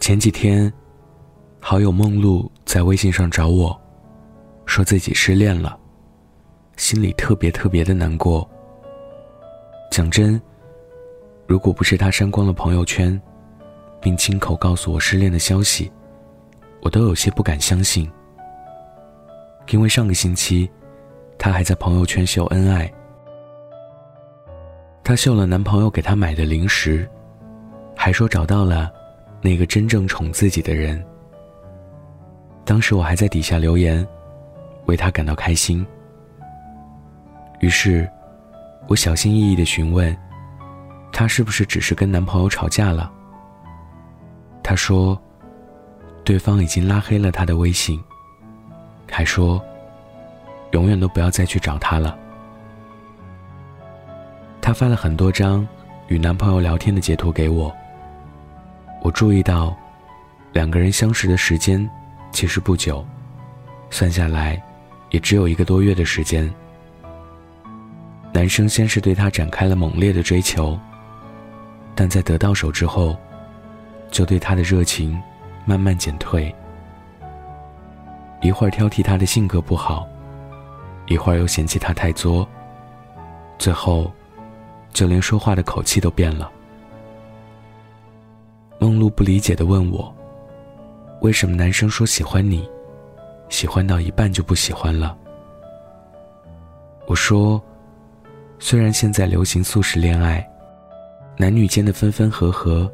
前几天，好友梦露在微信上找我，说自己失恋了，心里特别特别的难过。讲真，如果不是他删光了朋友圈，并亲口告诉我失恋的消息，我都有些不敢相信。因为上个星期，她还在朋友圈秀恩爱，她秀了男朋友给她买的零食，还说找到了。那个真正宠自己的人。当时我还在底下留言，为他感到开心。于是，我小心翼翼的询问，她是不是只是跟男朋友吵架了？她说，对方已经拉黑了她的微信，还说，永远都不要再去找他了。她发了很多张与男朋友聊天的截图给我。我注意到，两个人相识的时间其实不久，算下来，也只有一个多月的时间。男生先是对她展开了猛烈的追求，但在得到手之后，就对她的热情慢慢减退。一会儿挑剔她的性格不好，一会儿又嫌弃她太作，最后，就连说话的口气都变了。梦露不理解的问我：“为什么男生说喜欢你，喜欢到一半就不喜欢了？”我说：“虽然现在流行速食恋爱，男女间的分分合合，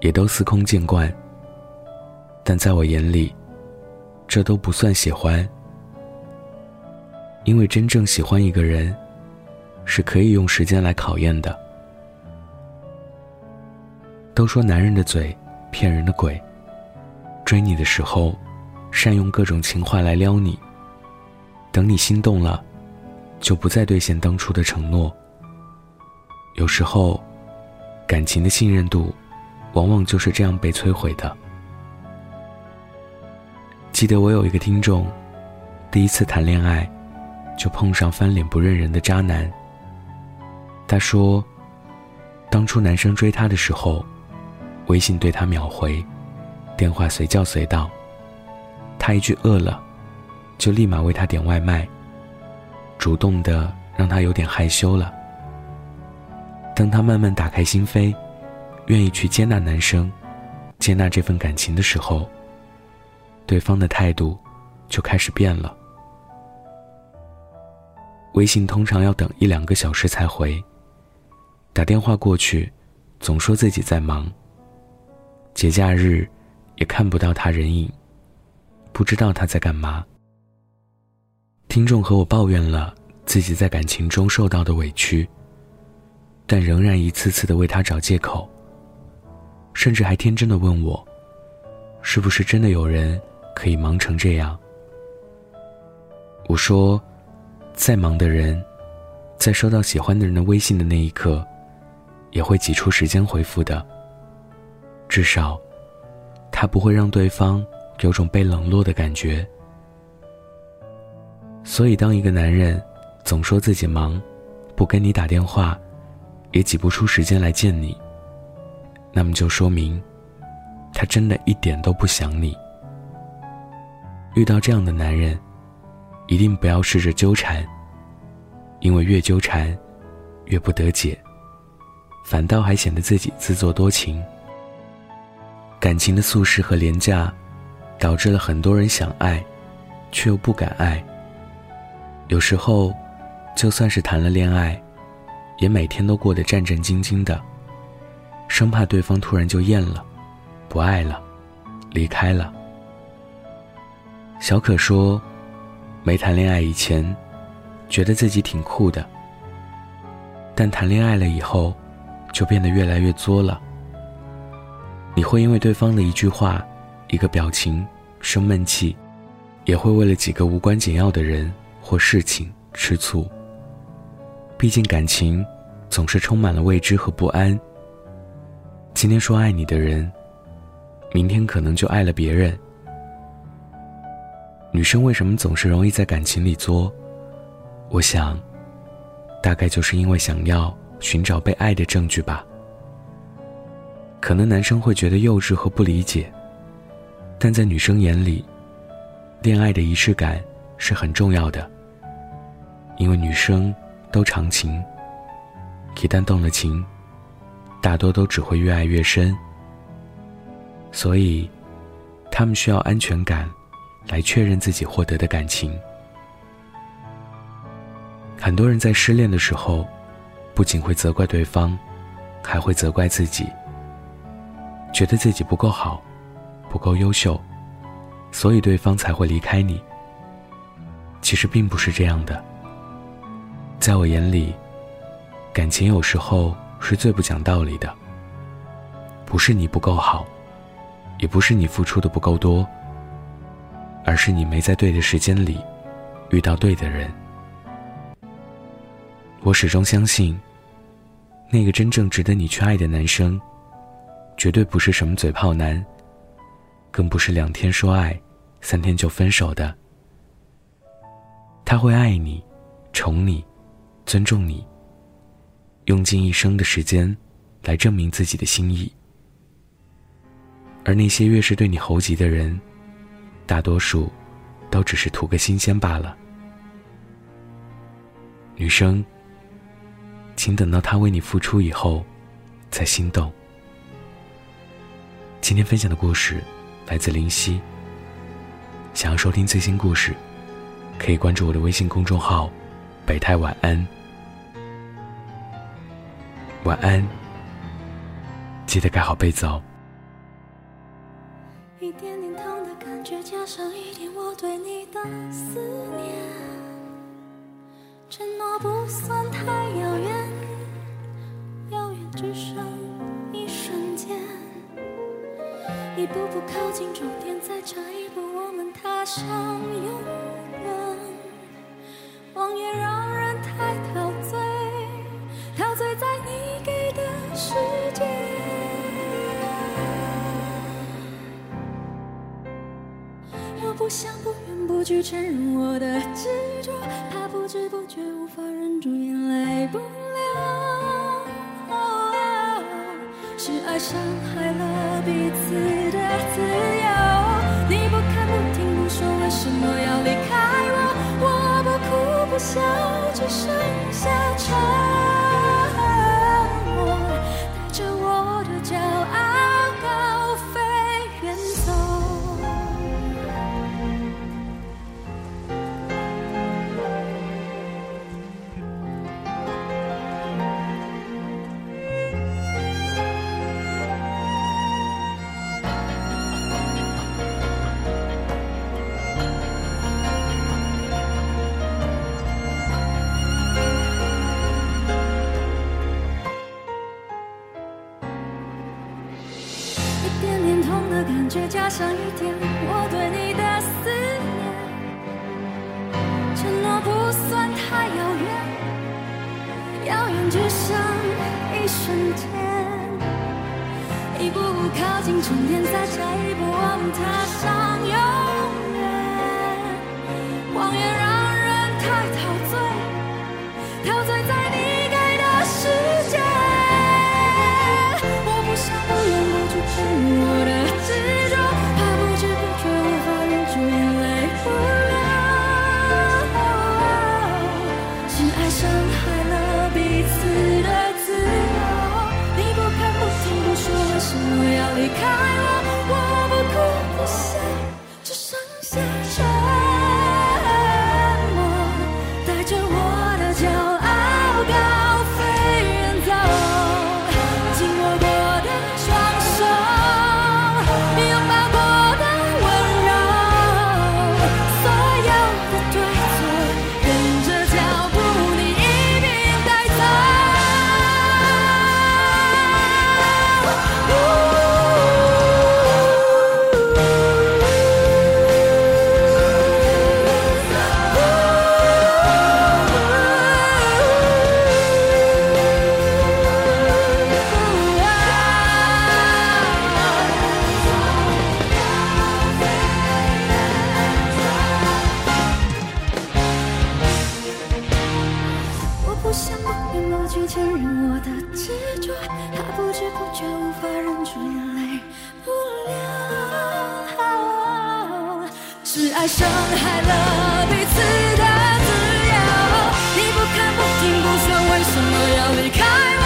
也都司空见惯。但在我眼里，这都不算喜欢。因为真正喜欢一个人，是可以用时间来考验的。”都说男人的嘴骗人的鬼。追你的时候，善用各种情话来撩你。等你心动了，就不再兑现当初的承诺。有时候，感情的信任度，往往就是这样被摧毁的。记得我有一个听众，第一次谈恋爱，就碰上翻脸不认人的渣男。他说，当初男生追她的时候。微信对他秒回，电话随叫随到。他一句饿了，就立马为他点外卖，主动的让他有点害羞了。当他慢慢打开心扉，愿意去接纳男生，接纳这份感情的时候，对方的态度就开始变了。微信通常要等一两个小时才回，打电话过去，总说自己在忙。节假日，也看不到他人影，不知道他在干嘛。听众和我抱怨了自己在感情中受到的委屈，但仍然一次次的为他找借口，甚至还天真的问我，是不是真的有人可以忙成这样？我说，再忙的人，在收到喜欢的人的微信的那一刻，也会挤出时间回复的。至少，他不会让对方有种被冷落的感觉。所以，当一个男人总说自己忙，不跟你打电话，也挤不出时间来见你，那么就说明，他真的一点都不想你。遇到这样的男人，一定不要试着纠缠，因为越纠缠，越不得解，反倒还显得自己自作多情。感情的速食和廉价，导致了很多人想爱，却又不敢爱。有时候，就算是谈了恋爱，也每天都过得战战兢兢的，生怕对方突然就厌了，不爱了，离开了。小可说，没谈恋爱以前，觉得自己挺酷的，但谈恋爱了以后，就变得越来越作了。你会因为对方的一句话、一个表情生闷气，也会为了几个无关紧要的人或事情吃醋。毕竟感情总是充满了未知和不安。今天说爱你的人，明天可能就爱了别人。女生为什么总是容易在感情里作？我想，大概就是因为想要寻找被爱的证据吧。可能男生会觉得幼稚和不理解，但在女生眼里，恋爱的仪式感是很重要的，因为女生都长情，一旦动了情，大多都只会越爱越深。所以，他们需要安全感，来确认自己获得的感情。很多人在失恋的时候，不仅会责怪对方，还会责怪自己，觉得自己不够好，不够优秀，所以对方才会离开你。其实并不是这样的，在我眼里，感情有时候是最不讲道理的，不是你不够好。也不是你付出的不够多，而是你没在对的时间里遇到对的人。我始终相信，那个真正值得你去爱的男生，绝对不是什么嘴炮男，更不是两天说爱，三天就分手的。他会爱你，宠你，尊重你，用尽一生的时间来证明自己的心意。而那些越是对你猴急的人，大多数都只是图个新鲜罢了。女生，请等到他为你付出以后，再心动。今天分享的故事来自林夕。想要收听最新故事，可以关注我的微信公众号“北太晚安”。晚安，记得盖好被子哦。一点点痛的感觉，加上一点我对你的思念，承诺不算一步步靠近终点，再差一步我们踏上永远，望眼让人太陶醉，陶醉在你给的世界。我不想不愿不去承认我的执着，怕不知不觉无法忍住眼泪不流。是爱伤害了彼此的自由。你不看不听不说，为什么要离开我？我不哭不笑，的感觉加上一点我对你的思念，承诺不算太遥远，遥远只剩一瞬间，一步步靠近终点，再差一步我们踏上永远，谎言让人太陶醉，陶醉在眼泪不流只爱伤害了彼此的自由。你不看不听不说为什么要离开。